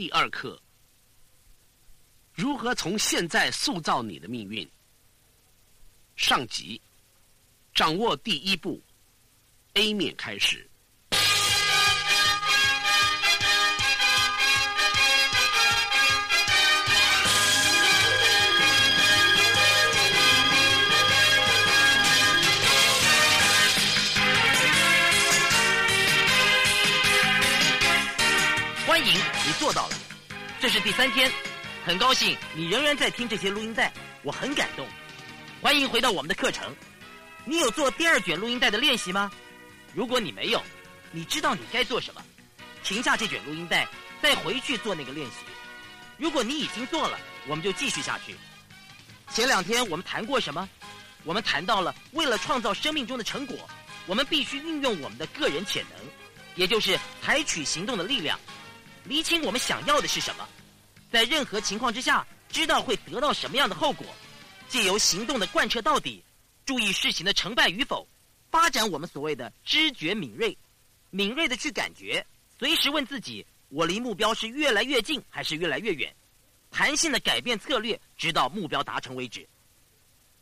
第二课：如何从现在塑造你的命运？上集，掌握第一步，A 面开始。你做到了，这是第三天，很高兴你仍然在听这些录音带，我很感动。欢迎回到我们的课程，你有做第二卷录音带的练习吗？如果你没有，你知道你该做什么？停下这卷录音带，再回去做那个练习。如果你已经做了，我们就继续下去。前两天我们谈过什么？我们谈到了为了创造生命中的成果，我们必须运用我们的个人潜能，也就是采取行动的力量。厘清我们想要的是什么，在任何情况之下，知道会得到什么样的后果，借由行动的贯彻到底，注意事情的成败与否，发展我们所谓的知觉敏锐，敏锐的去感觉，随时问自己：我离目标是越来越近还是越来越远？弹性的改变策略，直到目标达成为止。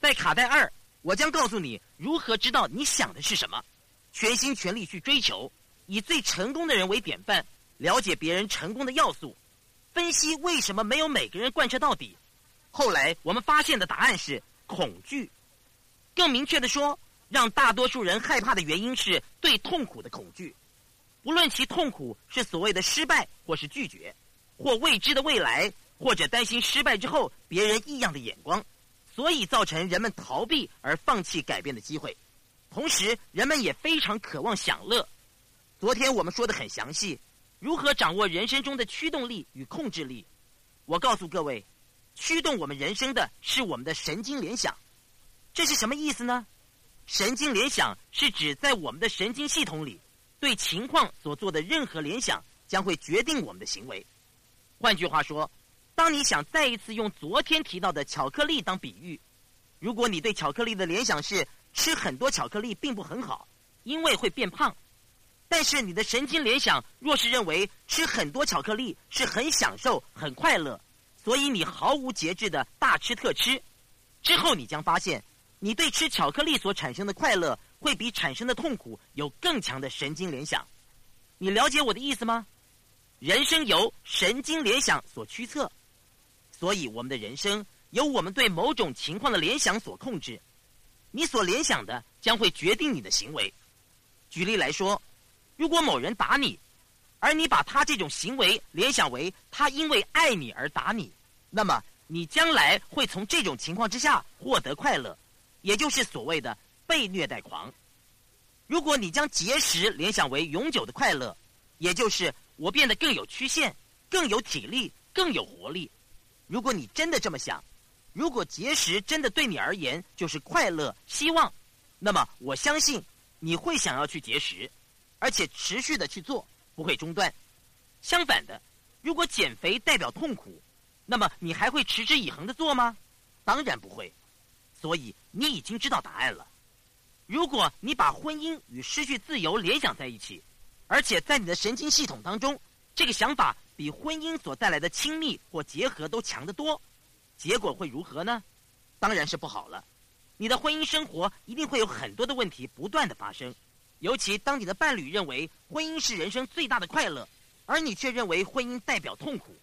在卡带二，我将告诉你如何知道你想的是什么，全心全力去追求，以最成功的人为典范。了解别人成功的要素，分析为什么没有每个人贯彻到底。后来我们发现的答案是恐惧。更明确的说，让大多数人害怕的原因是对痛苦的恐惧。无论其痛苦是所谓的失败，或是拒绝，或未知的未来，或者担心失败之后别人异样的眼光，所以造成人们逃避而放弃改变的机会。同时，人们也非常渴望享乐。昨天我们说的很详细。如何掌握人生中的驱动力与控制力？我告诉各位，驱动我们人生的是我们的神经联想。这是什么意思呢？神经联想是指在我们的神经系统里，对情况所做的任何联想将会决定我们的行为。换句话说，当你想再一次用昨天提到的巧克力当比喻，如果你对巧克力的联想是吃很多巧克力并不很好，因为会变胖。但是你的神经联想若是认为吃很多巧克力是很享受、很快乐，所以你毫无节制的大吃特吃，之后你将发现，你对吃巧克力所产生的快乐会比产生的痛苦有更强的神经联想。你了解我的意思吗？人生由神经联想所驱策，所以我们的人生由我们对某种情况的联想所控制。你所联想的将会决定你的行为。举例来说。如果某人打你，而你把他这种行为联想为他因为爱你而打你，那么你将来会从这种情况之下获得快乐，也就是所谓的被虐待狂。如果你将节食联想为永久的快乐，也就是我变得更有曲线、更有体力、更有活力。如果你真的这么想，如果节食真的对你而言就是快乐、希望，那么我相信你会想要去节食。而且持续的去做，不会中断。相反的，如果减肥代表痛苦，那么你还会持之以恒的做吗？当然不会。所以你已经知道答案了。如果你把婚姻与失去自由联想在一起，而且在你的神经系统当中，这个想法比婚姻所带来的亲密或结合都强得多，结果会如何呢？当然是不好了。你的婚姻生活一定会有很多的问题不断的发生。尤其当你的伴侣认为婚姻是人生最大的快乐，而你却认为婚姻代表痛苦，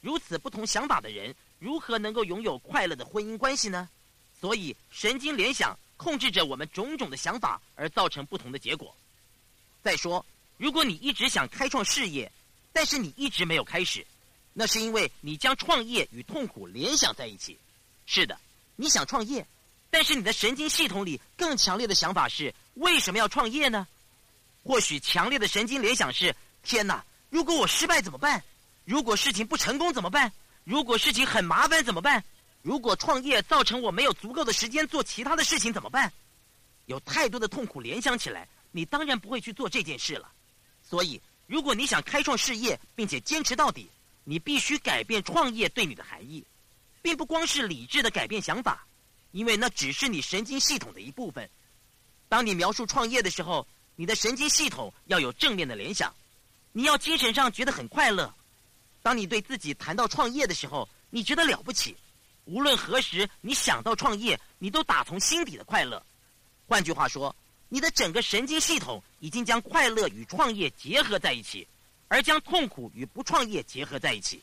如此不同想法的人如何能够拥有快乐的婚姻关系呢？所以，神经联想控制着我们种种的想法，而造成不同的结果。再说，如果你一直想开创事业，但是你一直没有开始，那是因为你将创业与痛苦联想在一起。是的，你想创业。但是你的神经系统里更强烈的想法是为什么要创业呢？或许强烈的神经联想是：天哪！如果我失败怎么办？如果事情不成功怎么办？如果事情很麻烦怎么办？如果创业造成我没有足够的时间做其他的事情怎么办？有太多的痛苦联想起来，你当然不会去做这件事了。所以，如果你想开创事业并且坚持到底，你必须改变创业对你的含义，并不光是理智的改变想法。因为那只是你神经系统的一部分。当你描述创业的时候，你的神经系统要有正面的联想，你要精神上觉得很快乐。当你对自己谈到创业的时候，你觉得了不起。无论何时你想到创业，你都打从心底的快乐。换句话说，你的整个神经系统已经将快乐与创业结合在一起，而将痛苦与不创业结合在一起。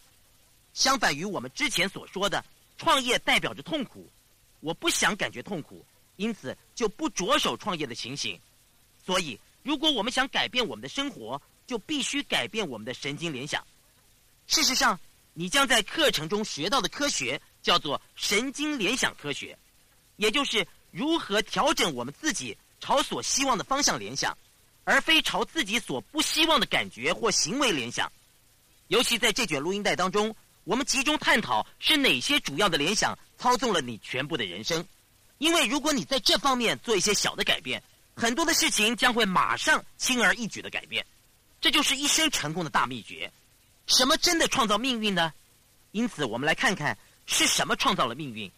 相反于我们之前所说的，创业代表着痛苦，我不想感觉痛苦，因此就不着手创业的情形。所以，如果我们想改变我们的生活，就必须改变我们的神经联想。事实上，你将在课程中学到的科学。叫做神经联想科学，也就是如何调整我们自己朝所希望的方向联想，而非朝自己所不希望的感觉或行为联想。尤其在这卷录音带当中，我们集中探讨是哪些主要的联想操纵了你全部的人生。因为如果你在这方面做一些小的改变，很多的事情将会马上轻而易举的改变。这就是一生成功的大秘诀。什么真的创造命运呢？因此，我们来看看。是什么创造了命运？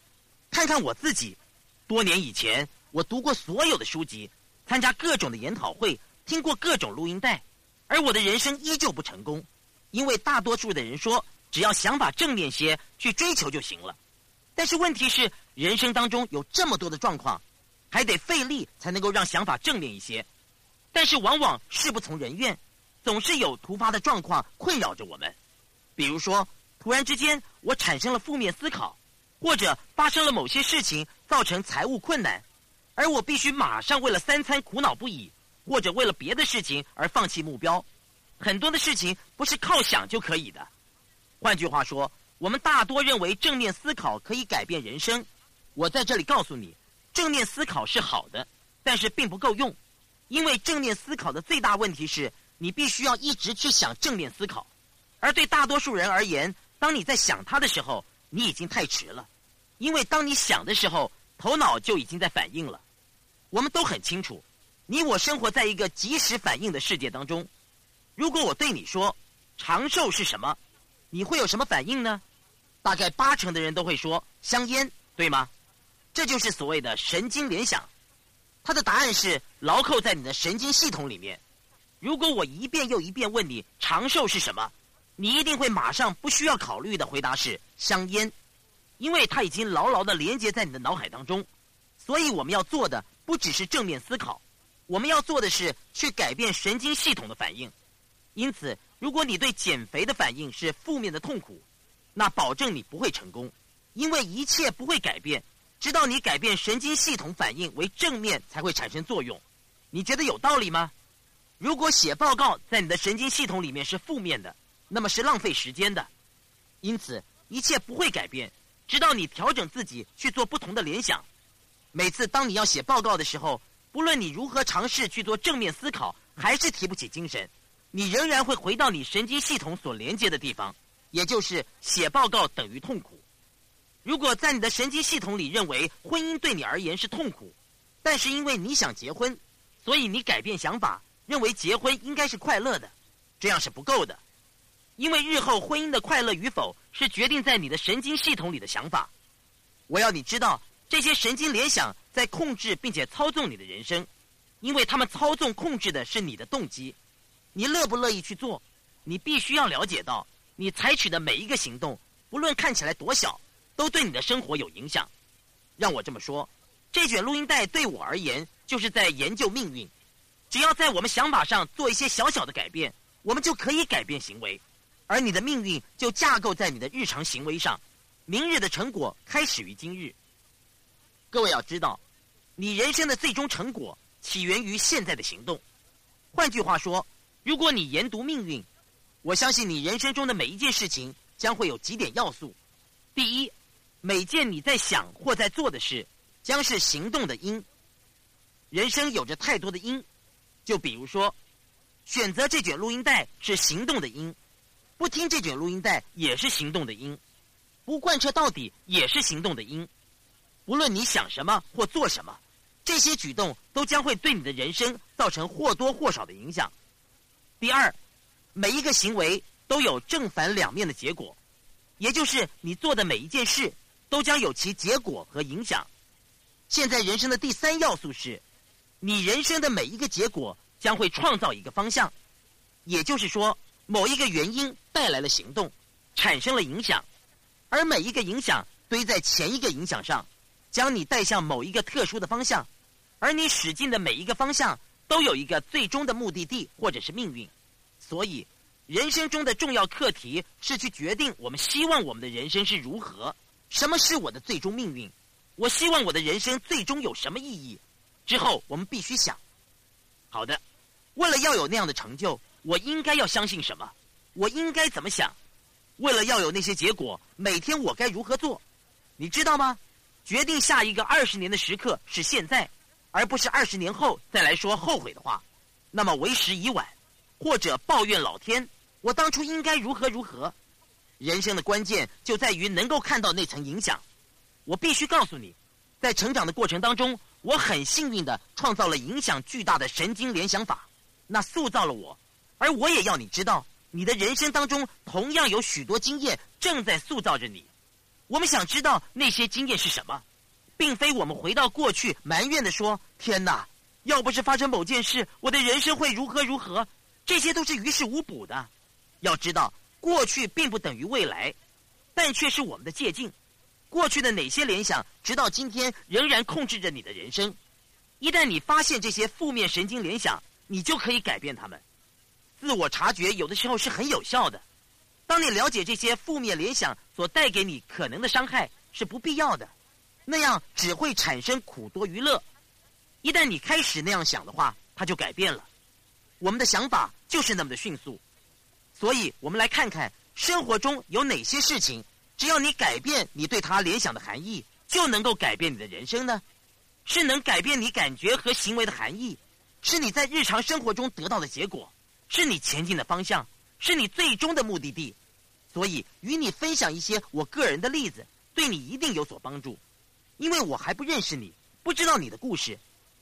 看看我自己，多年以前，我读过所有的书籍，参加各种的研讨会，听过各种录音带，而我的人生依旧不成功，因为大多数的人说，只要想法正面些，去追求就行了。但是问题是，人生当中有这么多的状况，还得费力才能够让想法正面一些。但是往往事不从人愿，总是有突发的状况困扰着我们，比如说。突然之间，我产生了负面思考，或者发生了某些事情，造成财务困难，而我必须马上为了三餐苦恼不已，或者为了别的事情而放弃目标。很多的事情不是靠想就可以的。换句话说，我们大多认为正面思考可以改变人生。我在这里告诉你，正面思考是好的，但是并不够用，因为正面思考的最大问题是你必须要一直去想正面思考，而对大多数人而言。当你在想他的时候，你已经太迟了，因为当你想的时候，头脑就已经在反应了。我们都很清楚，你我生活在一个即时反应的世界当中。如果我对你说长寿是什么，你会有什么反应呢？大概八成的人都会说香烟，对吗？这就是所谓的神经联想，它的答案是牢扣在你的神经系统里面。如果我一遍又一遍问你长寿是什么？你一定会马上不需要考虑的回答是香烟，因为它已经牢牢的连接在你的脑海当中。所以我们要做的不只是正面思考，我们要做的是去改变神经系统的反应。因此，如果你对减肥的反应是负面的痛苦，那保证你不会成功，因为一切不会改变，直到你改变神经系统反应为正面才会产生作用。你觉得有道理吗？如果写报告在你的神经系统里面是负面的。那么是浪费时间的，因此一切不会改变，直到你调整自己去做不同的联想。每次当你要写报告的时候，不论你如何尝试去做正面思考，还是提不起精神，你仍然会回到你神经系统所连接的地方，也就是写报告等于痛苦。如果在你的神经系统里认为婚姻对你而言是痛苦，但是因为你想结婚，所以你改变想法，认为结婚应该是快乐的，这样是不够的。因为日后婚姻的快乐与否是决定在你的神经系统里的想法。我要你知道，这些神经联想在控制并且操纵你的人生，因为他们操纵控制的是你的动机。你乐不乐意去做？你必须要了解到，你采取的每一个行动，不论看起来多小，都对你的生活有影响。让我这么说，这卷录音带对我而言就是在研究命运。只要在我们想法上做一些小小的改变，我们就可以改变行为。而你的命运就架构在你的日常行为上，明日的成果开始于今日。各位要知道，你人生的最终成果起源于现在的行动。换句话说，如果你研读命运，我相信你人生中的每一件事情将会有几点要素：第一，每件你在想或在做的事，将是行动的因。人生有着太多的因，就比如说，选择这卷录音带是行动的因。不听这卷录音带也是行动的因，不贯彻到底也是行动的因。无论你想什么或做什么，这些举动都将会对你的人生造成或多或少的影响。第二，每一个行为都有正反两面的结果，也就是你做的每一件事都将有其结果和影响。现在人生的第三要素是，你人生的每一个结果将会创造一个方向，也就是说。某一个原因带来了行动，产生了影响，而每一个影响堆在前一个影响上，将你带向某一个特殊的方向，而你使劲的每一个方向都有一个最终的目的地或者是命运。所以，人生中的重要课题是去决定我们希望我们的人生是如何，什么是我的最终命运，我希望我的人生最终有什么意义。之后，我们必须想：好的，为了要有那样的成就，我应该要相信什么？我应该怎么想？为了要有那些结果，每天我该如何做？你知道吗？决定下一个二十年的时刻是现在，而不是二十年后再来说后悔的话，那么为时已晚。或者抱怨老天，我当初应该如何如何？人生的关键就在于能够看到那层影响。我必须告诉你，在成长的过程当中。我很幸运的创造了影响巨大的神经联想法，那塑造了我，而我也要你知道，你的人生当中同样有许多经验正在塑造着你。我们想知道那些经验是什么，并非我们回到过去埋怨的说：“天哪，要不是发生某件事，我的人生会如何如何。”这些都是于事无补的。要知道，过去并不等于未来，但却是我们的借鉴。过去的哪些联想，直到今天仍然控制着你的人生。一旦你发现这些负面神经联想，你就可以改变它们。自我察觉有的时候是很有效的。当你了解这些负面联想所带给你可能的伤害是不必要的，那样只会产生苦多于乐。一旦你开始那样想的话，它就改变了。我们的想法就是那么的迅速。所以我们来看看生活中有哪些事情。只要你改变你对它联想的含义，就能够改变你的人生呢？是能改变你感觉和行为的含义，是你在日常生活中得到的结果，是你前进的方向，是你最终的目的地。所以，与你分享一些我个人的例子，对你一定有所帮助。因为我还不认识你，不知道你的故事。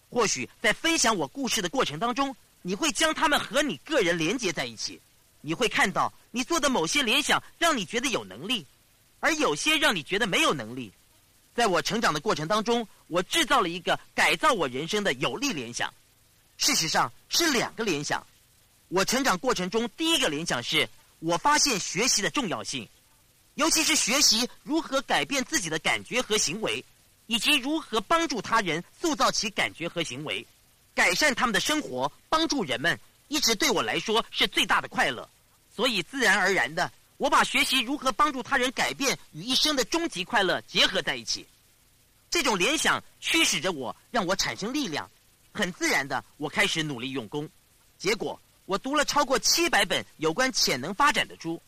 或许在分享我故事的过程当中，你会将他们和你个人连接在一起。你会看到你做的某些联想，让你觉得有能力。而有些让你觉得没有能力，在我成长的过程当中，我制造了一个改造我人生的有利联想。事实上是两个联想。我成长过程中第一个联想是我发现学习的重要性，尤其是学习如何改变自己的感觉和行为，以及如何帮助他人塑造其感觉和行为，改善他们的生活，帮助人们，一直对我来说是最大的快乐。所以自然而然的。我把学习如何帮助他人改变与一生的终极快乐结合在一起，这种联想驱使着我，让我产生力量。很自然的，我开始努力用功。结果，我读了超过七百本有关潜能发展的书，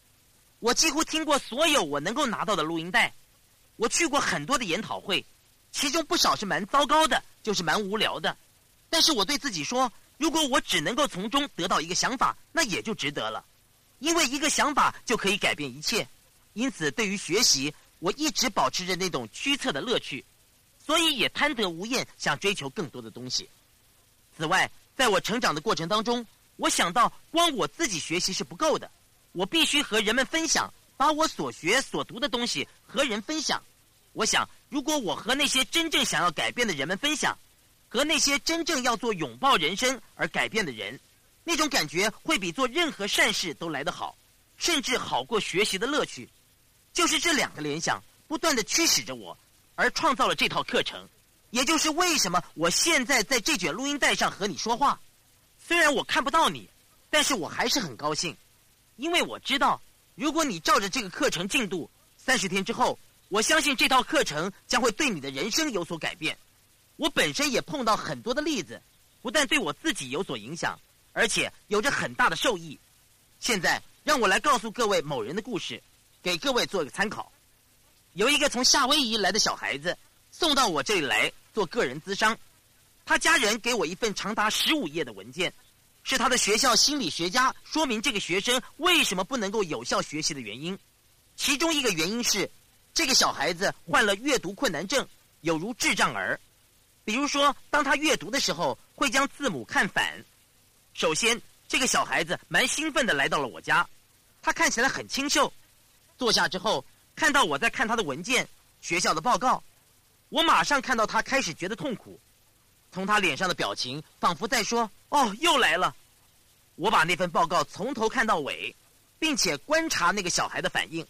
我几乎听过所有我能够拿到的录音带，我去过很多的研讨会，其中不少是蛮糟糕的，就是蛮无聊的。但是我对自己说，如果我只能够从中得到一个想法，那也就值得了。因为一个想法就可以改变一切，因此对于学习，我一直保持着那种驱策的乐趣，所以也贪得无厌，想追求更多的东西。此外，在我成长的过程当中，我想到光我自己学习是不够的，我必须和人们分享，把我所学所读的东西和人分享。我想，如果我和那些真正想要改变的人们分享，和那些真正要做拥抱人生而改变的人。那种感觉会比做任何善事都来得好，甚至好过学习的乐趣。就是这两个联想不断的驱使着我，而创造了这套课程。也就是为什么我现在在这卷录音带上和你说话。虽然我看不到你，但是我还是很高兴，因为我知道，如果你照着这个课程进度，三十天之后，我相信这套课程将会对你的人生有所改变。我本身也碰到很多的例子，不但对我自己有所影响。而且有着很大的受益。现在让我来告诉各位某人的故事，给各位做一个参考。有一个从夏威夷来的小孩子送到我这里来做个人咨商，他家人给我一份长达十五页的文件，是他的学校心理学家说明这个学生为什么不能够有效学习的原因。其中一个原因是，这个小孩子患了阅读困难症，有如智障儿。比如说，当他阅读的时候，会将字母看反。首先，这个小孩子蛮兴奋的来到了我家，他看起来很清秀。坐下之后，看到我在看他的文件、学校的报告，我马上看到他开始觉得痛苦，从他脸上的表情仿佛在说：“哦，又来了。”我把那份报告从头看到尾，并且观察那个小孩的反应。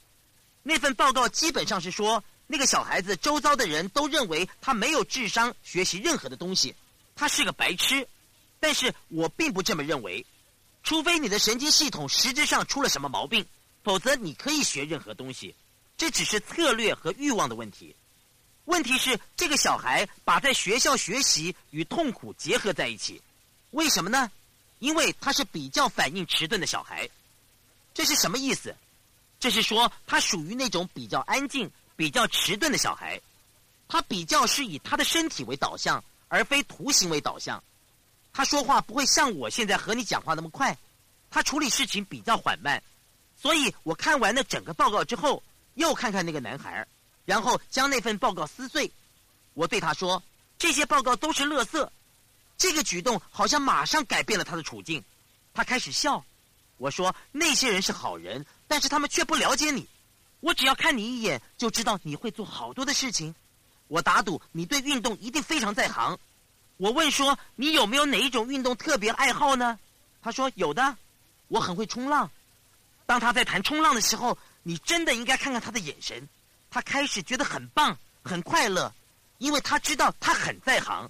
那份报告基本上是说，那个小孩子周遭的人都认为他没有智商学习任何的东西，他是个白痴。但是我并不这么认为，除非你的神经系统实质上出了什么毛病，否则你可以学任何东西。这只是策略和欲望的问题。问题是这个小孩把在学校学习与痛苦结合在一起，为什么呢？因为他是比较反应迟钝的小孩。这是什么意思？这是说他属于那种比较安静、比较迟钝的小孩。他比较是以他的身体为导向，而非图形为导向。他说话不会像我现在和你讲话那么快，他处理事情比较缓慢。所以我看完了整个报告之后，又看看那个男孩，然后将那份报告撕碎。我对他说：“这些报告都是垃圾。”这个举动好像马上改变了他的处境。他开始笑。我说：“那些人是好人，但是他们却不了解你。我只要看你一眼，就知道你会做好多的事情。我打赌你对运动一定非常在行。”我问说：“你有没有哪一种运动特别爱好呢？”他说：“有的，我很会冲浪。”当他在谈冲浪的时候，你真的应该看看他的眼神。他开始觉得很棒、很快乐，因为他知道他很在行。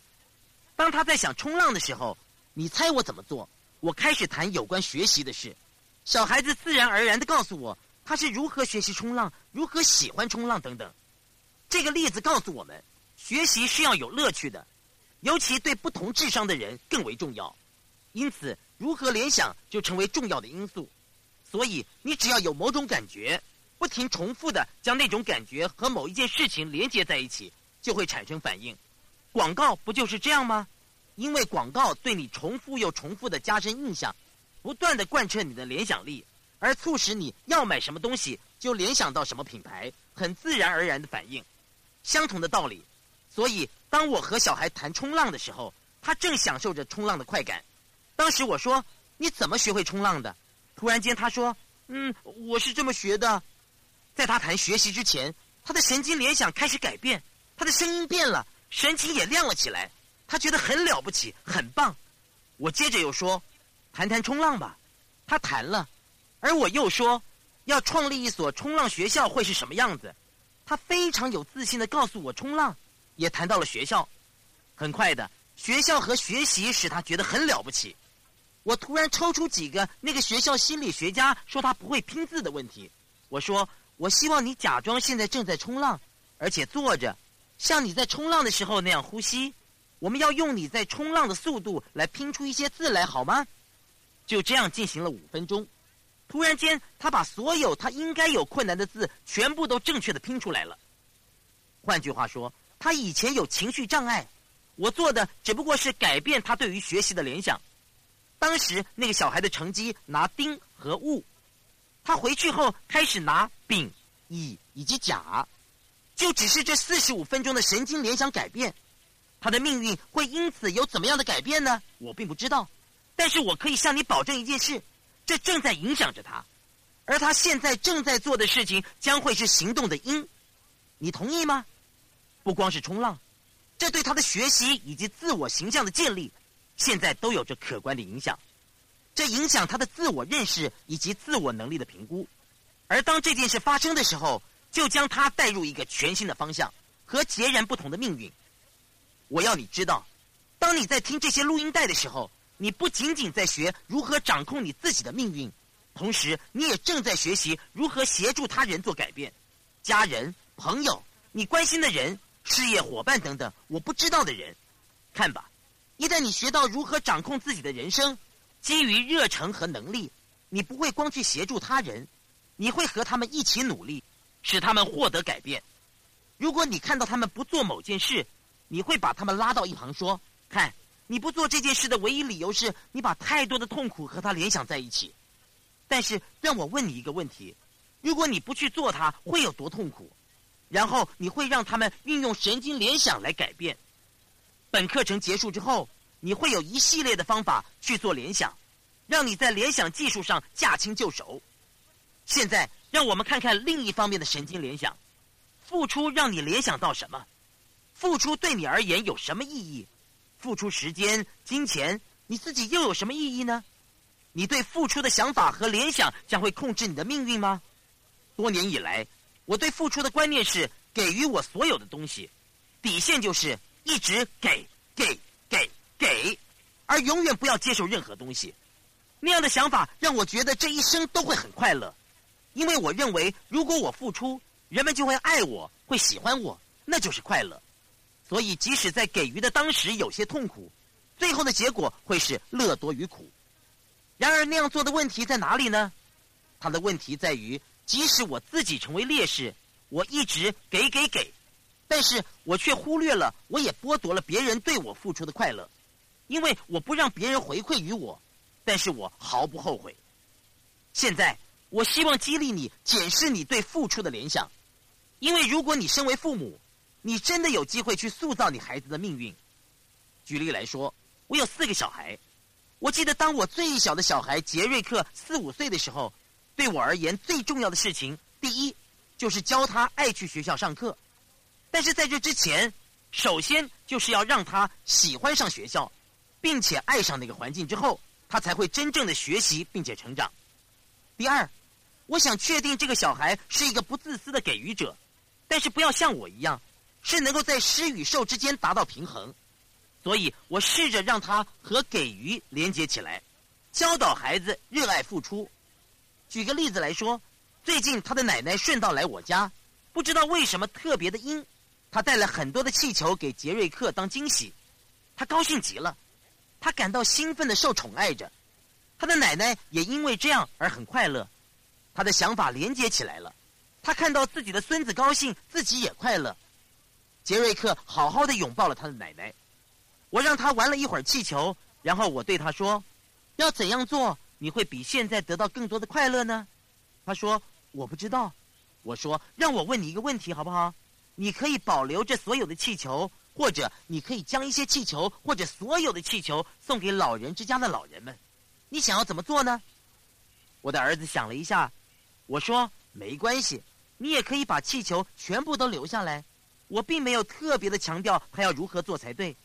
当他在想冲浪的时候，你猜我怎么做？我开始谈有关学习的事。小孩子自然而然的告诉我，他是如何学习冲浪，如何喜欢冲浪等等。这个例子告诉我们，学习是要有乐趣的。尤其对不同智商的人更为重要，因此如何联想就成为重要的因素。所以你只要有某种感觉，不停重复的将那种感觉和某一件事情连接在一起，就会产生反应。广告不就是这样吗？因为广告对你重复又重复的加深印象，不断的贯彻你的联想力，而促使你要买什么东西就联想到什么品牌，很自然而然的反应。相同的道理。所以，当我和小孩谈冲浪的时候，他正享受着冲浪的快感。当时我说：“你怎么学会冲浪的？”突然间，他说：“嗯，我是这么学的。”在他谈学习之前，他的神经联想开始改变，他的声音变了，神情也亮了起来。他觉得很了不起，很棒。我接着又说：“谈谈冲浪吧。”他谈了，而我又说：“要创立一所冲浪学校会是什么样子？”他非常有自信的告诉我：“冲浪。”也谈到了学校，很快的，学校和学习使他觉得很了不起。我突然抽出几个那个学校心理学家说他不会拼字的问题。我说：“我希望你假装现在正在冲浪，而且坐着，像你在冲浪的时候那样呼吸。我们要用你在冲浪的速度来拼出一些字来，好吗？”就这样进行了五分钟。突然间，他把所有他应该有困难的字全部都正确的拼出来了。换句话说。他以前有情绪障碍，我做的只不过是改变他对于学习的联想。当时那个小孩的成绩拿丁和戊，他回去后开始拿丙、乙以及甲，就只是这四十五分钟的神经联想改变，他的命运会因此有怎么样的改变呢？我并不知道，但是我可以向你保证一件事：这正在影响着他，而他现在正在做的事情将会是行动的因。你同意吗？不光是冲浪，这对他的学习以及自我形象的建立，现在都有着可观的影响。这影响他的自我认识以及自我能力的评估。而当这件事发生的时候，就将他带入一个全新的方向和截然不同的命运。我要你知道，当你在听这些录音带的时候，你不仅仅在学如何掌控你自己的命运，同时你也正在学习如何协助他人做改变。家人、朋友，你关心的人。事业伙伴等等，我不知道的人，看吧。一旦你学到如何掌控自己的人生，基于热诚和能力，你不会光去协助他人，你会和他们一起努力，使他们获得改变。如果你看到他们不做某件事，你会把他们拉到一旁说：“看，你不做这件事的唯一理由是你把太多的痛苦和他联想在一起。”但是让我问你一个问题：如果你不去做它，会有多痛苦？然后你会让他们运用神经联想来改变。本课程结束之后，你会有一系列的方法去做联想，让你在联想技术上驾轻就熟。现在，让我们看看另一方面的神经联想：付出让你联想到什么？付出对你而言有什么意义？付出时间、金钱，你自己又有什么意义呢？你对付出的想法和联想将会控制你的命运吗？多年以来。我对付出的观念是给予我所有的东西，底线就是一直给给给给，而永远不要接受任何东西。那样的想法让我觉得这一生都会很快乐，因为我认为如果我付出，人们就会爱我，会喜欢我，那就是快乐。所以即使在给予的当时有些痛苦，最后的结果会是乐多于苦。然而那样做的问题在哪里呢？他的问题在于。即使我自己成为烈士，我一直给给给，但是我却忽略了，我也剥夺了别人对我付出的快乐，因为我不让别人回馈于我，但是我毫不后悔。现在，我希望激励你检视你对付出的联想，因为如果你身为父母，你真的有机会去塑造你孩子的命运。举例来说，我有四个小孩，我记得当我最小的小孩杰瑞克四五岁的时候。对我而言，最重要的事情，第一就是教他爱去学校上课。但是在这之前，首先就是要让他喜欢上学校，并且爱上那个环境之后，他才会真正的学习并且成长。第二，我想确定这个小孩是一个不自私的给予者，但是不要像我一样，是能够在施与受之间达到平衡。所以我试着让他和给予连接起来，教导孩子热爱付出。举个例子来说，最近他的奶奶顺道来我家，不知道为什么特别的阴，他带了很多的气球给杰瑞克当惊喜，他高兴极了，他感到兴奋的受宠爱着，他的奶奶也因为这样而很快乐，他的想法连接起来了，他看到自己的孙子高兴，自己也快乐，杰瑞克好好的拥抱了他的奶奶，我让他玩了一会儿气球，然后我对他说，要怎样做？你会比现在得到更多的快乐呢？他说：“我不知道。”我说：“让我问你一个问题好不好？你可以保留这所有的气球，或者你可以将一些气球或者所有的气球送给老人之家的老人们。你想要怎么做呢？”我的儿子想了一下，我说：“没关系，你也可以把气球全部都留下来。”我并没有特别的强调他要如何做才对，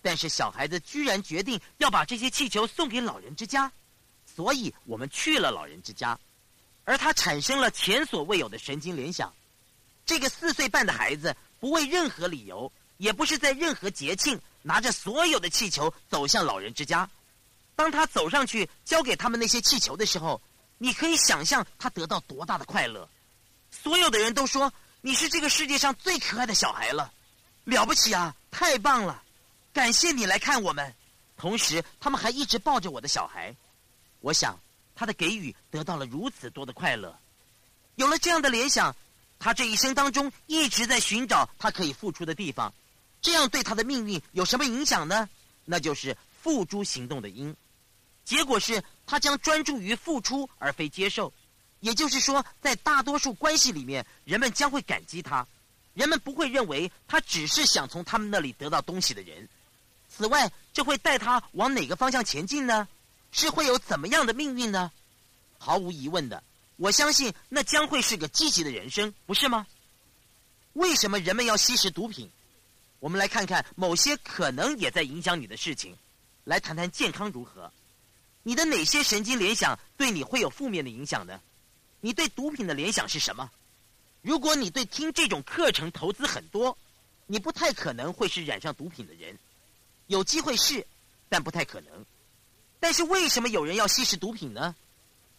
但是小孩子居然决定要把这些气球送给老人之家。所以我们去了老人之家，而他产生了前所未有的神经联想。这个四岁半的孩子不为任何理由，也不是在任何节庆，拿着所有的气球走向老人之家。当他走上去交给他们那些气球的时候，你可以想象他得到多大的快乐。所有的人都说你是这个世界上最可爱的小孩了，了不起啊，太棒了！感谢你来看我们。同时，他们还一直抱着我的小孩。我想，他的给予得到了如此多的快乐，有了这样的联想，他这一生当中一直在寻找他可以付出的地方，这样对他的命运有什么影响呢？那就是付诸行动的因，结果是他将专注于付出而非接受，也就是说，在大多数关系里面，人们将会感激他，人们不会认为他只是想从他们那里得到东西的人。此外，这会带他往哪个方向前进呢？是会有怎么样的命运呢？毫无疑问的，我相信那将会是个积极的人生，不是吗？为什么人们要吸食毒品？我们来看看某些可能也在影响你的事情，来谈谈健康如何。你的哪些神经联想对你会有负面的影响呢？你对毒品的联想是什么？如果你对听这种课程投资很多，你不太可能会是染上毒品的人。有机会是，但不太可能。但是为什么有人要吸食毒品呢？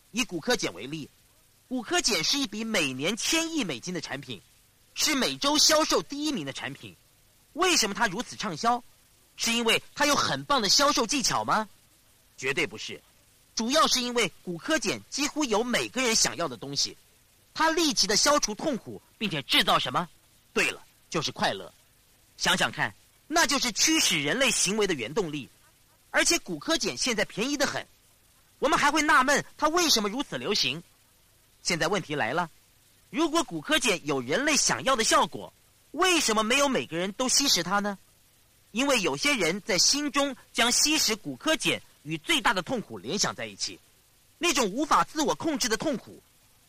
以骨科碱为例，骨科碱是一笔每年千亿美金的产品，是每周销售第一名的产品。为什么它如此畅销？是因为它有很棒的销售技巧吗？绝对不是，主要是因为骨科碱几乎有每个人想要的东西，它立即的消除痛苦，并且制造什么？对了，就是快乐。想想看，那就是驱使人类行为的原动力。而且骨科碱现在便宜的很，我们还会纳闷它为什么如此流行。现在问题来了，如果骨科碱有人类想要的效果，为什么没有每个人都吸食它呢？因为有些人在心中将吸食骨科碱与最大的痛苦联想在一起，那种无法自我控制的痛苦。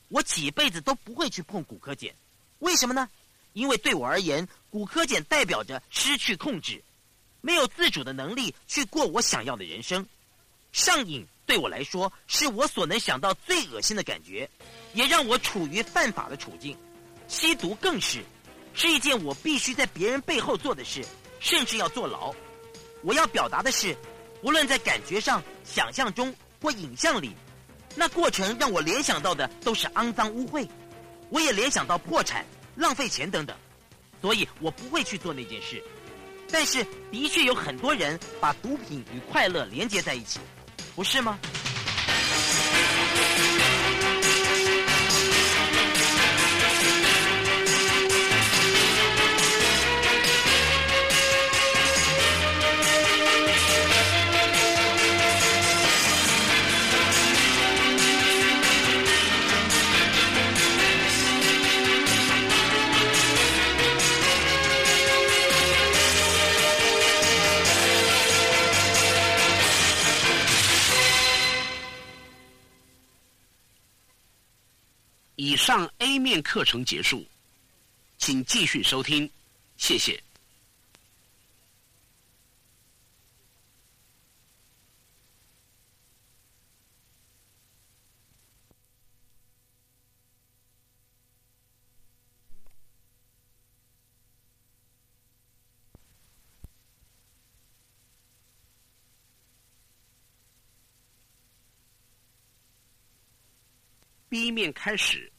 我几辈子都不会去碰骨科碱，为什么呢？因为对我而言，骨科碱代表着失去控制。没有自主的能力去过我想要的人生，上瘾对我来说是我所能想到最恶心的感觉，也让我处于犯法的处境。吸毒更是，是一件我必须在别人背后做的事，甚至要坐牢。我要表达的是，无论在感觉上、想象中或影像里，那过程让我联想到的都是肮脏污秽，我也联想到破产、浪费钱等等，所以我不会去做那件事。但是，的确有很多人把毒品与快乐连接在一起，不是吗？以上 A 面课程结束，请继续收听，谢谢。B 面开始。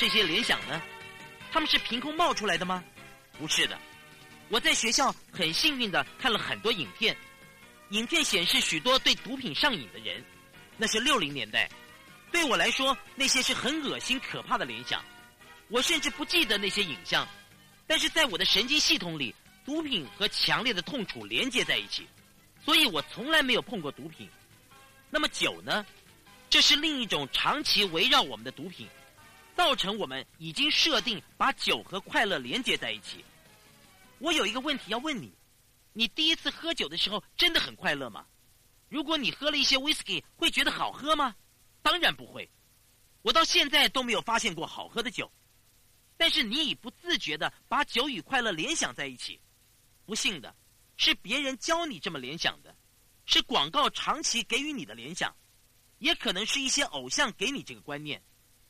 这些联想呢？他们是凭空冒出来的吗？不是的，我在学校很幸运的看了很多影片。影片显示许多对毒品上瘾的人，那是六零年代。对我来说，那些是很恶心、可怕的联想。我甚至不记得那些影像，但是在我的神经系统里，毒品和强烈的痛楚连接在一起，所以我从来没有碰过毒品。那么酒呢？这是另一种长期围绕我们的毒品，造成我们已经设定把酒和快乐连接在一起。我有一个问题要问你。你第一次喝酒的时候真的很快乐吗？如果你喝了一些 whisky，会觉得好喝吗？当然不会。我到现在都没有发现过好喝的酒。但是你已不自觉的把酒与快乐联想在一起。不幸的是，别人教你这么联想的，是广告长期给予你的联想，也可能是一些偶像给你这个观念。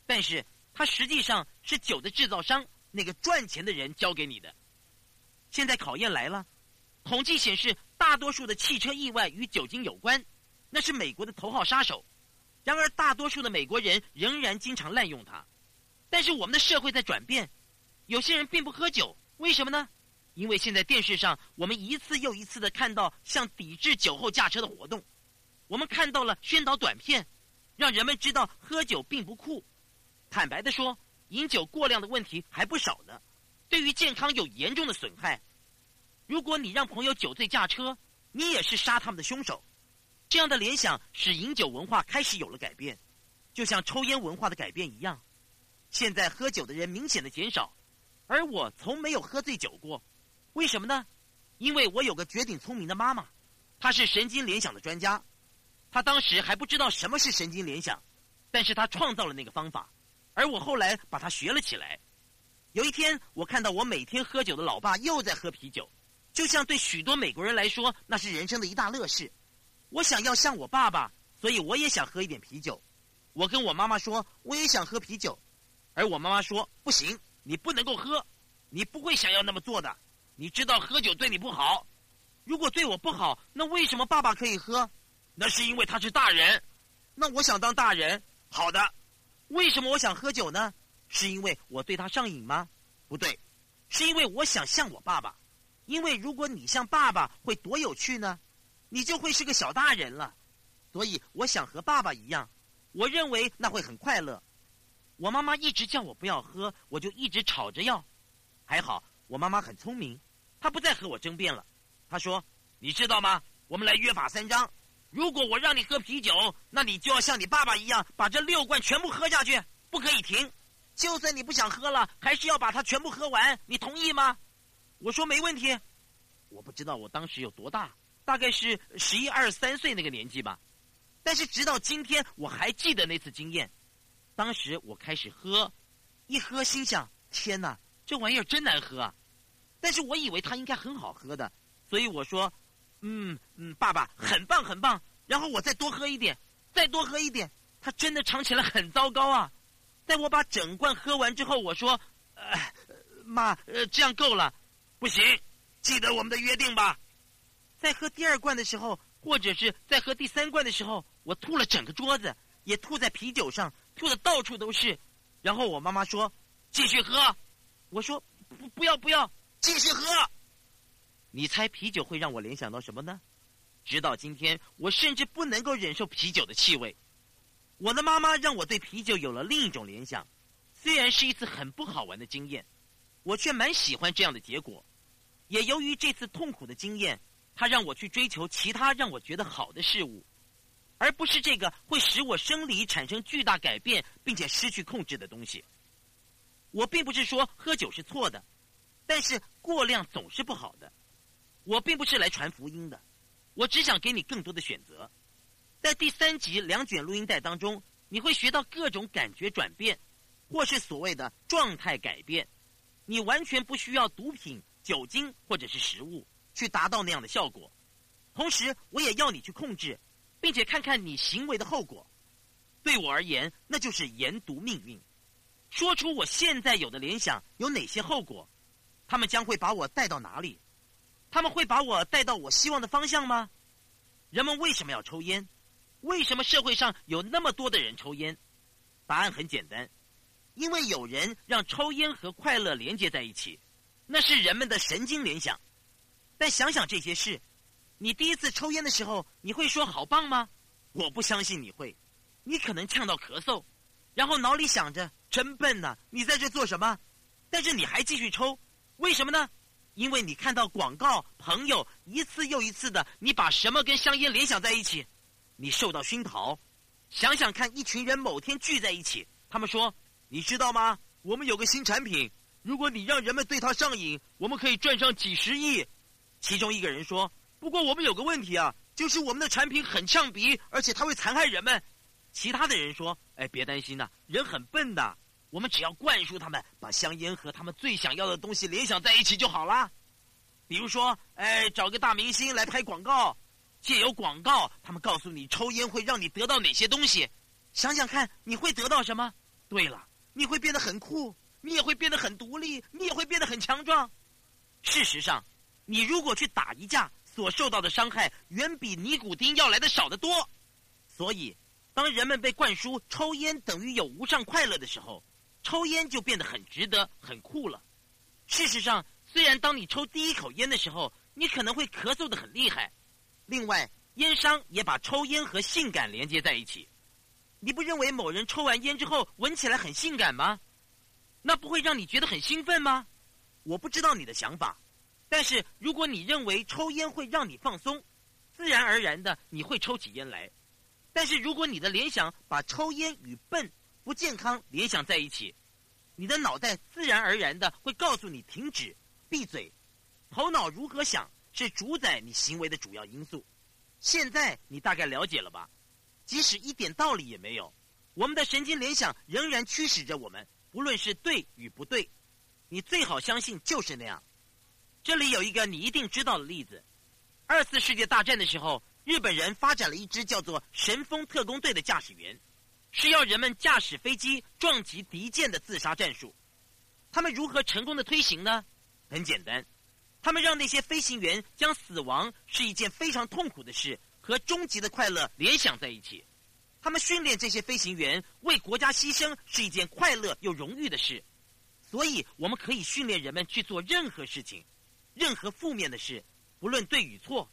但是它实际上是酒的制造商那个赚钱的人交给你的。现在考验来了。统计显示，大多数的汽车意外与酒精有关，那是美国的头号杀手。然而，大多数的美国人仍然经常滥用它。但是，我们的社会在转变，有些人并不喝酒，为什么呢？因为现在电视上，我们一次又一次的看到像抵制酒后驾车的活动，我们看到了宣导短片，让人们知道喝酒并不酷。坦白的说，饮酒过量的问题还不少呢，对于健康有严重的损害。如果你让朋友酒醉驾车，你也是杀他们的凶手。这样的联想使饮酒文化开始有了改变，就像抽烟文化的改变一样。现在喝酒的人明显的减少，而我从没有喝醉酒过。为什么呢？因为我有个绝顶聪明的妈妈，她是神经联想的专家。她当时还不知道什么是神经联想，但是她创造了那个方法，而我后来把它学了起来。有一天，我看到我每天喝酒的老爸又在喝啤酒。就像对许多美国人来说，那是人生的一大乐事。我想要像我爸爸，所以我也想喝一点啤酒。我跟我妈妈说，我也想喝啤酒，而我妈妈说不行，你不能够喝，你不会想要那么做的。你知道喝酒对你不好。如果对我不好，那为什么爸爸可以喝？那是因为他是大人。那我想当大人，好的。为什么我想喝酒呢？是因为我对他上瘾吗？不对，是因为我想像我爸爸。因为如果你像爸爸，会多有趣呢？你就会是个小大人了。所以我想和爸爸一样，我认为那会很快乐。我妈妈一直叫我不要喝，我就一直吵着要。还好我妈妈很聪明，她不再和我争辩了。她说：“你知道吗？我们来约法三章。如果我让你喝啤酒，那你就要像你爸爸一样，把这六罐全部喝下去，不可以停。就算你不想喝了，还是要把它全部喝完。你同意吗？”我说没问题，我不知道我当时有多大，大概是十一二三岁那个年纪吧。但是直到今天，我还记得那次经验。当时我开始喝，一喝心想：天哪，这玩意儿真难喝啊！但是我以为它应该很好喝的，所以我说：嗯嗯，爸爸很棒很棒。然后我再多喝一点，再多喝一点。它真的尝起来很糟糕啊！在我把整罐喝完之后，我说：呃，妈，呃，这样够了，不行，记得我们的约定吧。在喝第二罐的时候，或者是在喝第三罐的时候，我吐了整个桌子，也吐在啤酒上，吐的到处都是。然后我妈妈说：“继续喝。”我说：“不，不要，不要，继续喝。”你猜啤酒会让我联想到什么呢？直到今天，我甚至不能够忍受啤酒的气味。我的妈妈让我对啤酒有了另一种联想，虽然是一次很不好玩的经验，我却蛮喜欢这样的结果。也由于这次痛苦的经验。她让我去追求其他让我觉得好的事物，而不是这个会使我生理产生巨大改变并且失去控制的东西。我并不是说喝酒是错的，但是过量总是不好的。我并不是来传福音的，我只想给你更多的选择。在第三集两卷录音带当中，你会学到各种感觉转变，或是所谓的状态改变。你完全不需要毒品、酒精或者是食物。去达到那样的效果，同时我也要你去控制，并且看看你行为的后果。对我而言，那就是研读命运，说出我现在有的联想有哪些后果，他们将会把我带到哪里？他们会把我带到我希望的方向吗？人们为什么要抽烟？为什么社会上有那么多的人抽烟？答案很简单，因为有人让抽烟和快乐连接在一起，那是人们的神经联想。但想想这些事，你第一次抽烟的时候，你会说好棒吗？我不相信你会，你可能呛到咳嗽，然后脑里想着真笨呐，你在这做什么？但是你还继续抽，为什么呢？因为你看到广告，朋友一次又一次的，你把什么跟香烟联想在一起？你受到熏陶。想想看，一群人某天聚在一起，他们说：“你知道吗？我们有个新产品，如果你让人们对它上瘾，我们可以赚上几十亿。”其中一个人说：“不过我们有个问题啊，就是我们的产品很呛鼻，而且它会残害人们。”其他的人说：“哎，别担心呐，人很笨的，我们只要灌输他们，把香烟和他们最想要的东西联想在一起就好了。比如说，哎，找个大明星来拍广告，借由广告，他们告诉你抽烟会让你得到哪些东西。想想看，你会得到什么？对了，你会变得很酷，你也会变得很独立，你也会变得很强壮。事实上。”你如果去打一架，所受到的伤害远比尼古丁要来的少得多。所以，当人们被灌输抽烟等于有无上快乐的时候，抽烟就变得很值得、很酷了。事实上，虽然当你抽第一口烟的时候，你可能会咳嗽的很厉害。另外，烟商也把抽烟和性感连接在一起。你不认为某人抽完烟之后闻起来很性感吗？那不会让你觉得很兴奋吗？我不知道你的想法。但是，如果你认为抽烟会让你放松，自然而然的你会抽起烟来。但是，如果你的联想把抽烟与笨、不健康联想在一起，你的脑袋自然而然的会告诉你停止、闭嘴。头脑如何想是主宰你行为的主要因素。现在你大概了解了吧？即使一点道理也没有，我们的神经联想仍然驱使着我们，不论是对与不对。你最好相信就是那样。这里有一个你一定知道的例子：二次世界大战的时候，日本人发展了一支叫做“神风特工队”的驾驶员，是要人们驾驶飞机撞击敌舰的自杀战术。他们如何成功的推行呢？很简单，他们让那些飞行员将死亡是一件非常痛苦的事和终极的快乐联想在一起。他们训练这些飞行员为国家牺牲是一件快乐又荣誉的事。所以，我们可以训练人们去做任何事情。任何负面的事，不论对与错。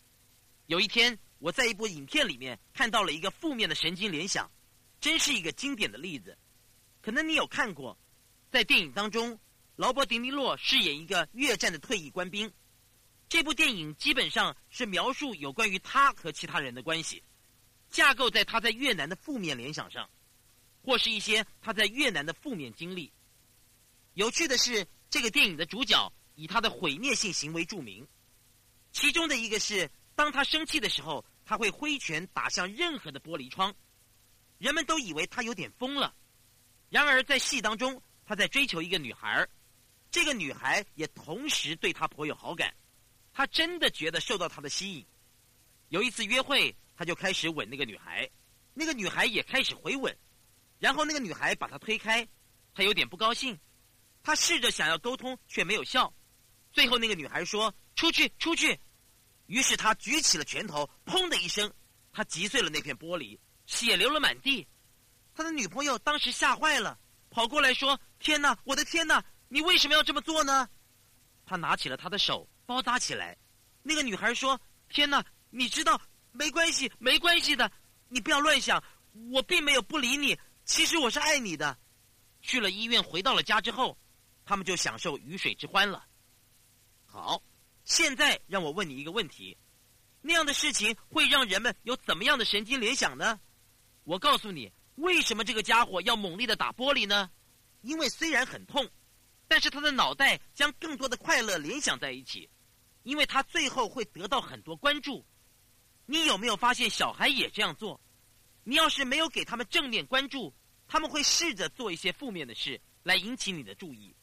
有一天，我在一部影片里面看到了一个负面的神经联想，真是一个经典的例子。可能你有看过，在电影当中，劳勃·迪尼洛饰演一个越战的退役官兵。这部电影基本上是描述有关于他和其他人的关系，架构在他在越南的负面联想上，或是一些他在越南的负面经历。有趣的是，这个电影的主角。以他的毁灭性行为著名，其中的一个是，当他生气的时候，他会挥拳打向任何的玻璃窗。人们都以为他有点疯了。然而在戏当中，他在追求一个女孩这个女孩也同时对他颇有好感。他真的觉得受到她的吸引。有一次约会，他就开始吻那个女孩，那个女孩也开始回吻，然后那个女孩把他推开，他有点不高兴。他试着想要沟通，却没有效。最后那个女孩说：“出去，出去。”于是他举起了拳头，砰的一声，他击碎了那片玻璃，血流了满地。他的女朋友当时吓坏了，跑过来说：“天哪，我的天哪，你为什么要这么做呢？”他拿起了他的手。包扎起来，那个女孩说：“天哪，你知道没关系，没关系的，你不要乱想，我并没有不理你，其实我是爱你的。”去了医院，回到了家之后，他们就享受鱼水之欢了。好，现在让我问你一个问题：那样的事情会让人们有怎么样的神经联想呢？我告诉你，为什么这个家伙要猛力的打玻璃呢？因为虽然很痛，但是他的脑袋将更多的快乐联想在一起。因为他最后会得到很多关注，你有没有发现小孩也这样做？你要是没有给他们正面关注，他们会试着做一些负面的事来引起你的注意，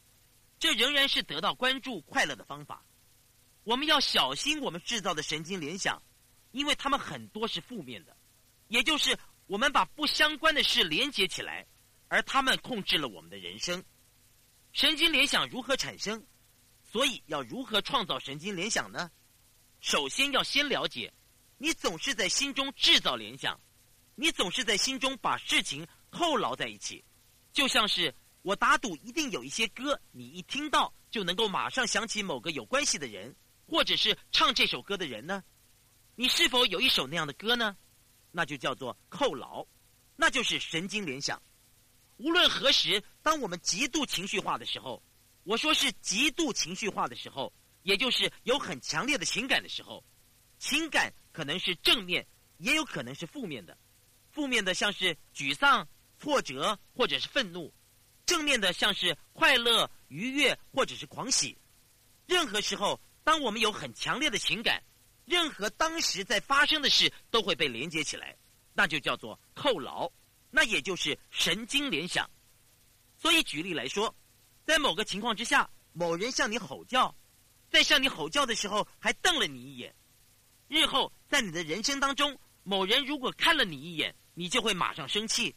这仍然是得到关注快乐的方法。我们要小心我们制造的神经联想，因为他们很多是负面的，也就是我们把不相关的事连接起来，而他们控制了我们的人生。神经联想如何产生？所以要如何创造神经联想呢？首先要先了解，你总是在心中制造联想，你总是在心中把事情扣牢在一起，就像是我打赌一定有一些歌，你一听到就能够马上想起某个有关系的人，或者是唱这首歌的人呢？你是否有一首那样的歌呢？那就叫做扣牢，那就是神经联想。无论何时，当我们极度情绪化的时候。我说是极度情绪化的时候，也就是有很强烈的情感的时候，情感可能是正面，也有可能是负面的。负面的像是沮丧、挫折或者是愤怒；正面的像是快乐、愉悦或者是狂喜。任何时候，当我们有很强烈的情感，任何当时在发生的事都会被连接起来，那就叫做扣牢，那也就是神经联想。所以举例来说。在某个情况之下，某人向你吼叫，在向你吼叫的时候还瞪了你一眼。日后在你的人生当中，某人如果看了你一眼，你就会马上生气。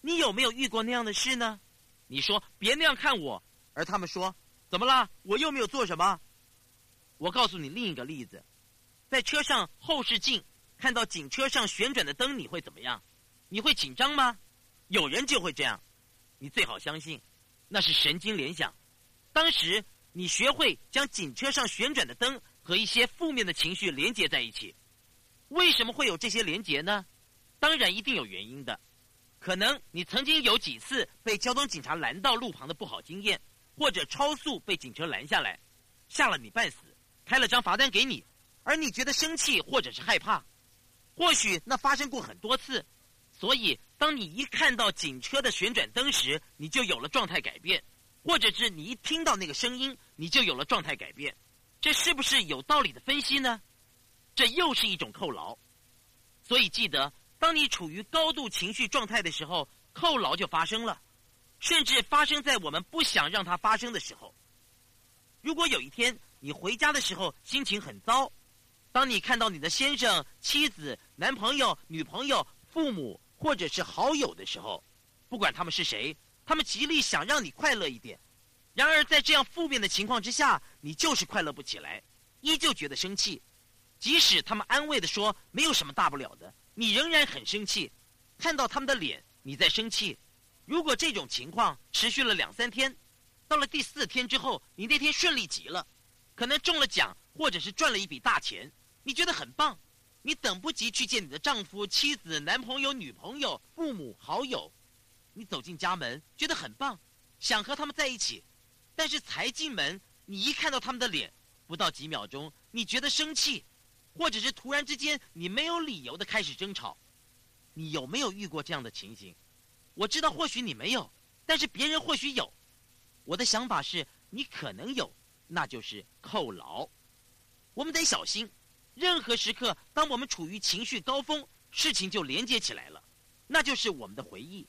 你有没有遇过那样的事呢？你说别那样看我，而他们说怎么了？我又没有做什么。我告诉你另一个例子，在车上后视镜看到警车上旋转的灯，你会怎么样？你会紧张吗？有人就会这样，你最好相信。那是神经联想。当时你学会将警车上旋转的灯和一些负面的情绪连接在一起。为什么会有这些连结呢？当然一定有原因的。可能你曾经有几次被交通警察拦到路旁的不好经验，或者超速被警车拦下来，吓了你半死，开了张罚单给你，而你觉得生气或者是害怕。或许那发生过很多次，所以。当你一看到警车的旋转灯时，你就有了状态改变；或者是你一听到那个声音，你就有了状态改变。这是不是有道理的分析呢？这又是一种扣牢。所以记得，当你处于高度情绪状态的时候，扣牢就发生了，甚至发生在我们不想让它发生的时候。如果有一天你回家的时候心情很糟，当你看到你的先生、妻子、男朋友、女朋友、父母，或者是好友的时候，不管他们是谁，他们极力想让你快乐一点。然而在这样负面的情况之下，你就是快乐不起来，依旧觉得生气。即使他们安慰的说没有什么大不了的，你仍然很生气。看到他们的脸，你在生气。如果这种情况持续了两三天，到了第四天之后，你那天顺利极了，可能中了奖，或者是赚了一笔大钱，你觉得很棒。你等不及去见你的丈夫、妻子、男朋友、女朋友、父母、好友，你走进家门，觉得很棒，想和他们在一起，但是才进门，你一看到他们的脸，不到几秒钟，你觉得生气，或者是突然之间你没有理由的开始争吵，你有没有遇过这样的情形？我知道或许你没有，但是别人或许有。我的想法是你可能有，那就是扣牢。我们得小心。任何时刻，当我们处于情绪高峰，事情就连接起来了，那就是我们的回忆。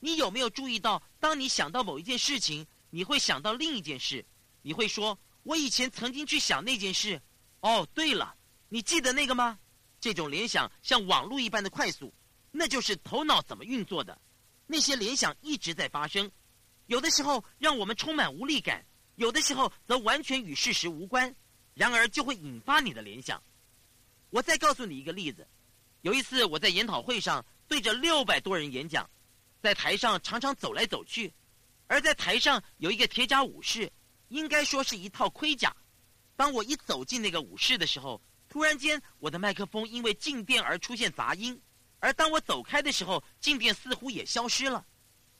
你有没有注意到，当你想到某一件事情，你会想到另一件事？你会说：“我以前曾经去想那件事。”哦，对了，你记得那个吗？这种联想像网络一般的快速，那就是头脑怎么运作的。那些联想一直在发生，有的时候让我们充满无力感，有的时候则完全与事实无关。然而就会引发你的联想。我再告诉你一个例子：有一次我在研讨会上对着六百多人演讲，在台上常常走来走去，而在台上有一个铁甲武士，应该说是一套盔甲。当我一走进那个武士的时候，突然间我的麦克风因为静电而出现杂音，而当我走开的时候，静电似乎也消失了，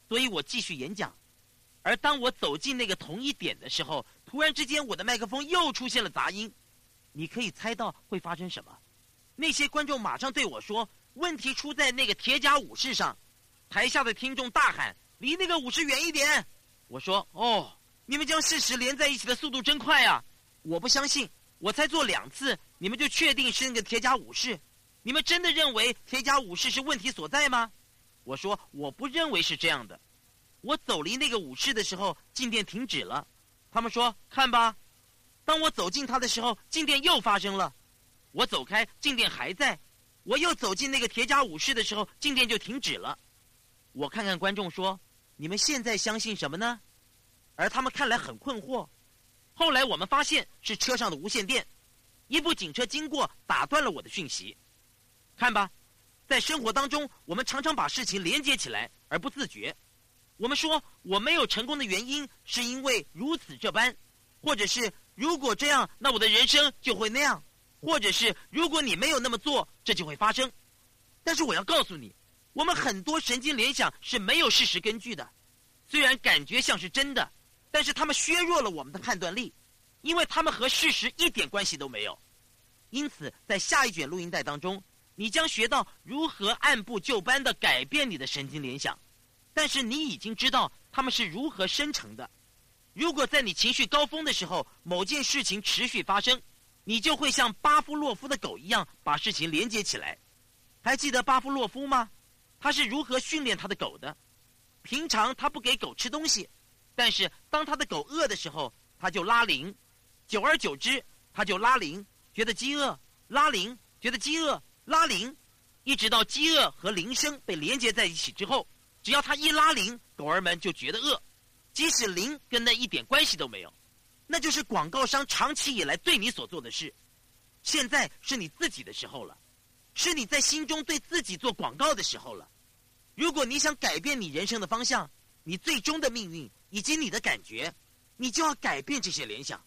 所以我继续演讲。而当我走进那个同一点的时候，突然之间我的麦克风又出现了杂音。你可以猜到会发生什么？那些观众马上对我说：“问题出在那个铁甲武士上。”台下的听众大喊：“离那个武士远一点！”我说：“哦，你们将事实连在一起的速度真快啊！我不相信，我才做两次，你们就确定是那个铁甲武士？你们真的认为铁甲武士是问题所在吗？”我说：“我不认为是这样的。”我走离那个武士的时候，静电停止了。他们说：“看吧。”当我走近他的时候，静电又发生了。我走开，静电还在。我又走进那个铁甲武士的时候，静电就停止了。我看看观众说：“你们现在相信什么呢？”而他们看来很困惑。后来我们发现是车上的无线电，一部警车经过打断了我的讯息。看吧，在生活当中，我们常常把事情连接起来而不自觉。我们说我没有成功的原因是因为如此这般，或者是如果这样，那我的人生就会那样，或者是如果你没有那么做，这就会发生。但是我要告诉你，我们很多神经联想是没有事实根据的，虽然感觉像是真的，但是他们削弱了我们的判断力，因为他们和事实一点关系都没有。因此，在下一卷录音带当中，你将学到如何按部就班的改变你的神经联想。但是你已经知道它们是如何生成的。如果在你情绪高峰的时候，某件事情持续发生，你就会像巴夫洛夫的狗一样把事情连接起来。还记得巴夫洛夫吗？他是如何训练他的狗的？平常他不给狗吃东西，但是当他的狗饿的时候，他就拉铃。久而久之，他就拉铃，觉得饥饿；拉铃，觉得饥饿；拉铃，一直到饥饿和铃声被连接在一起之后。只要他一拉铃，狗儿们就觉得饿，即使铃跟那一点关系都没有，那就是广告商长期以来对你所做的事。现在是你自己的时候了，是你在心中对自己做广告的时候了。如果你想改变你人生的方向，你最终的命运以及你的感觉，你就要改变这些联想。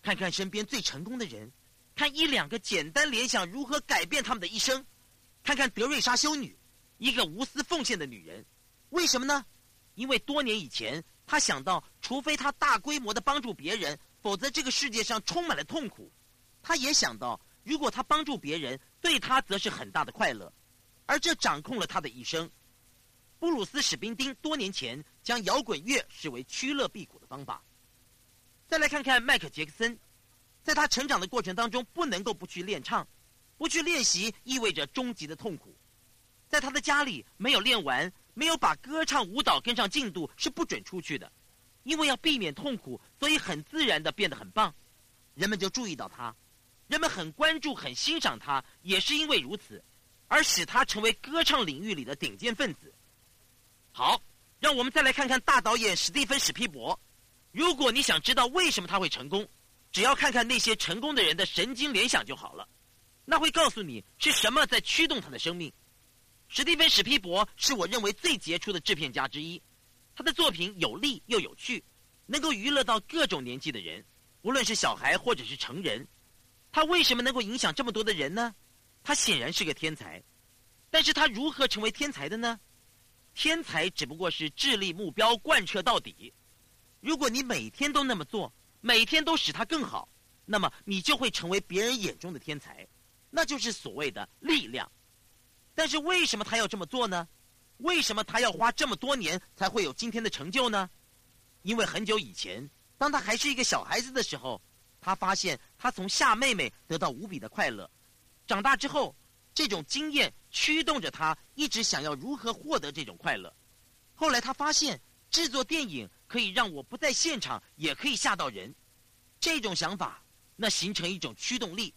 看看身边最成功的人，看一两个简单联想如何改变他们的一生。看看德瑞莎修女。一个无私奉献的女人，为什么呢？因为多年以前，她想到，除非她大规模的帮助别人，否则这个世界上充满了痛苦。她也想到，如果她帮助别人，对她则是很大的快乐，而这掌控了她的一生。布鲁斯·史宾丁多年前将摇滚乐视为趋乐避苦的方法。再来看看迈克·杰克森，在他成长的过程当中，不能够不去练唱，不去练习意味着终极的痛苦。在他的家里没有练完，没有把歌唱舞蹈跟上进度是不准出去的，因为要避免痛苦，所以很自然的变得很棒，人们就注意到他，人们很关注、很欣赏他，也是因为如此，而使他成为歌唱领域里的顶尖分子。好，让我们再来看看大导演史蒂芬史皮伯。如果你想知道为什么他会成功，只要看看那些成功的人的神经联想就好了，那会告诉你是什么在驱动他的生命。史蒂芬·史皮伯是我认为最杰出的制片家之一，他的作品有力又有趣，能够娱乐到各种年纪的人，无论是小孩或者是成人。他为什么能够影响这么多的人呢？他显然是个天才，但是他如何成为天才的呢？天才只不过是智力目标贯彻到底。如果你每天都那么做，每天都使他更好，那么你就会成为别人眼中的天才，那就是所谓的力量。但是为什么他要这么做呢？为什么他要花这么多年才会有今天的成就呢？因为很久以前，当他还是一个小孩子的时候，他发现他从夏妹妹得到无比的快乐。长大之后，这种经验驱动着他一直想要如何获得这种快乐。后来他发现制作电影可以让我不在现场也可以吓到人，这种想法那形成一种驱动力。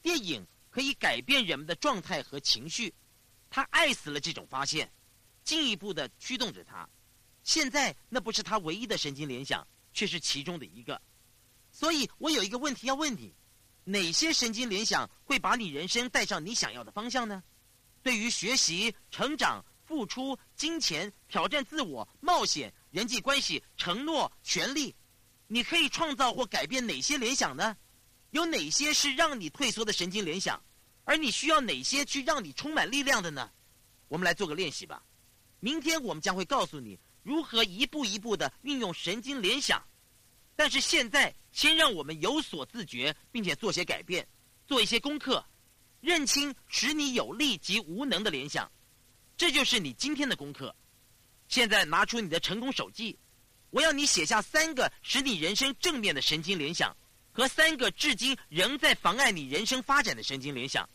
电影可以改变人们的状态和情绪，他爱死了这种发现，进一步的驱动着他。现在那不是他唯一的神经联想，却是其中的一个。所以我有一个问题要问你：哪些神经联想会把你人生带上你想要的方向呢？对于学习、成长、付出、金钱、挑战自我、冒险、人际关系、承诺、权利，你可以创造或改变哪些联想呢？有哪些是让你退缩的神经联想？而你需要哪些去让你充满力量的呢？我们来做个练习吧。明天我们将会告诉你。如何一步一步的运用神经联想？但是现在，先让我们有所自觉，并且做些改变，做一些功课，认清使你有力及无能的联想。这就是你今天的功课。现在拿出你的成功手记，我要你写下三个使你人生正面的神经联想，和三个至今仍在妨碍你人生发展的神经联想。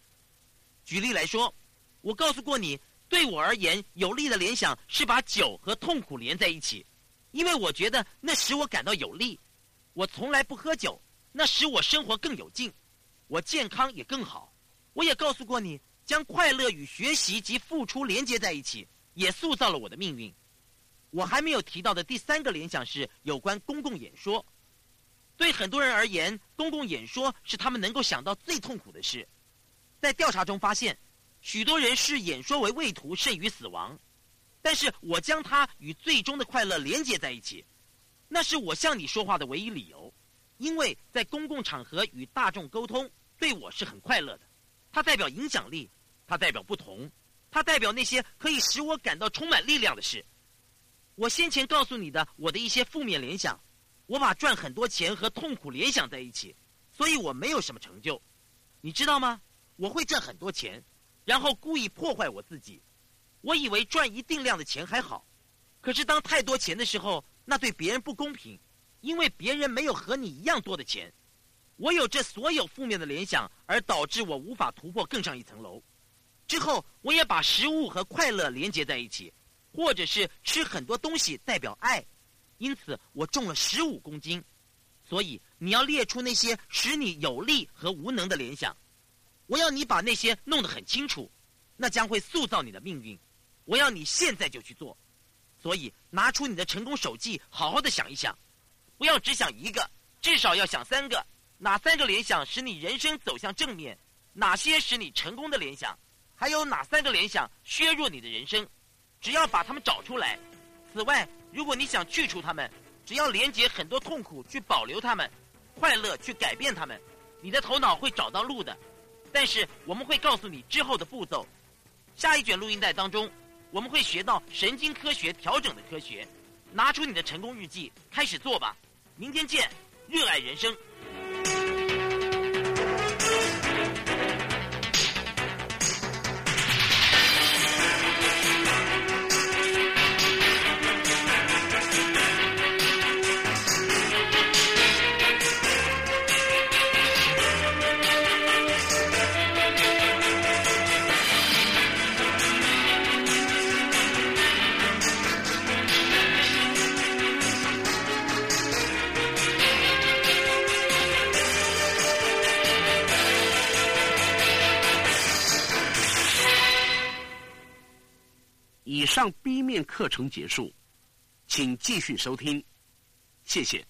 举例来说，我告诉过你。对我而言，有利的联想是把酒和痛苦连在一起，因为我觉得那使我感到有利。我从来不喝酒，那使我生活更有劲，我健康也更好。我也告诉过你，将快乐与学习及付出连接在一起，也塑造了我的命运。我还没有提到的第三个联想是有关公共演说。对很多人而言，公共演说是他们能够想到最痛苦的事。在调查中发现。许多人视演说为畏途甚于死亡，但是我将它与最终的快乐连接在一起，那是我向你说话的唯一理由，因为在公共场合与大众沟通对我是很快乐的，它代表影响力，它代表不同，它代表那些可以使我感到充满力量的事。我先前告诉你的我的一些负面联想，我把赚很多钱和痛苦联想在一起，所以我没有什么成就，你知道吗？我会赚很多钱。然后故意破坏我自己，我以为赚一定量的钱还好，可是当太多钱的时候，那对别人不公平，因为别人没有和你一样多的钱。我有这所有负面的联想，而导致我无法突破更上一层楼。之后，我也把食物和快乐连接在一起，或者是吃很多东西代表爱，因此我重了十五公斤。所以你要列出那些使你有利和无能的联想。我要你把那些弄得很清楚，那将会塑造你的命运。我要你现在就去做，所以拿出你的成功手记，好好的想一想，不要只想一个，至少要想三个。哪三个联想使你人生走向正面？哪些使你成功的联想？还有哪三个联想削弱你的人生？只要把它们找出来。此外，如果你想去除它们，只要连接很多痛苦去保留它们，快乐去改变它们，你的头脑会找到路的。但是我们会告诉你之后的步骤。下一卷录音带当中，我们会学到神经科学调整的科学。拿出你的成功日记，开始做吧。明天见，热爱人生。上 B 面课程结束，请继续收听，谢谢。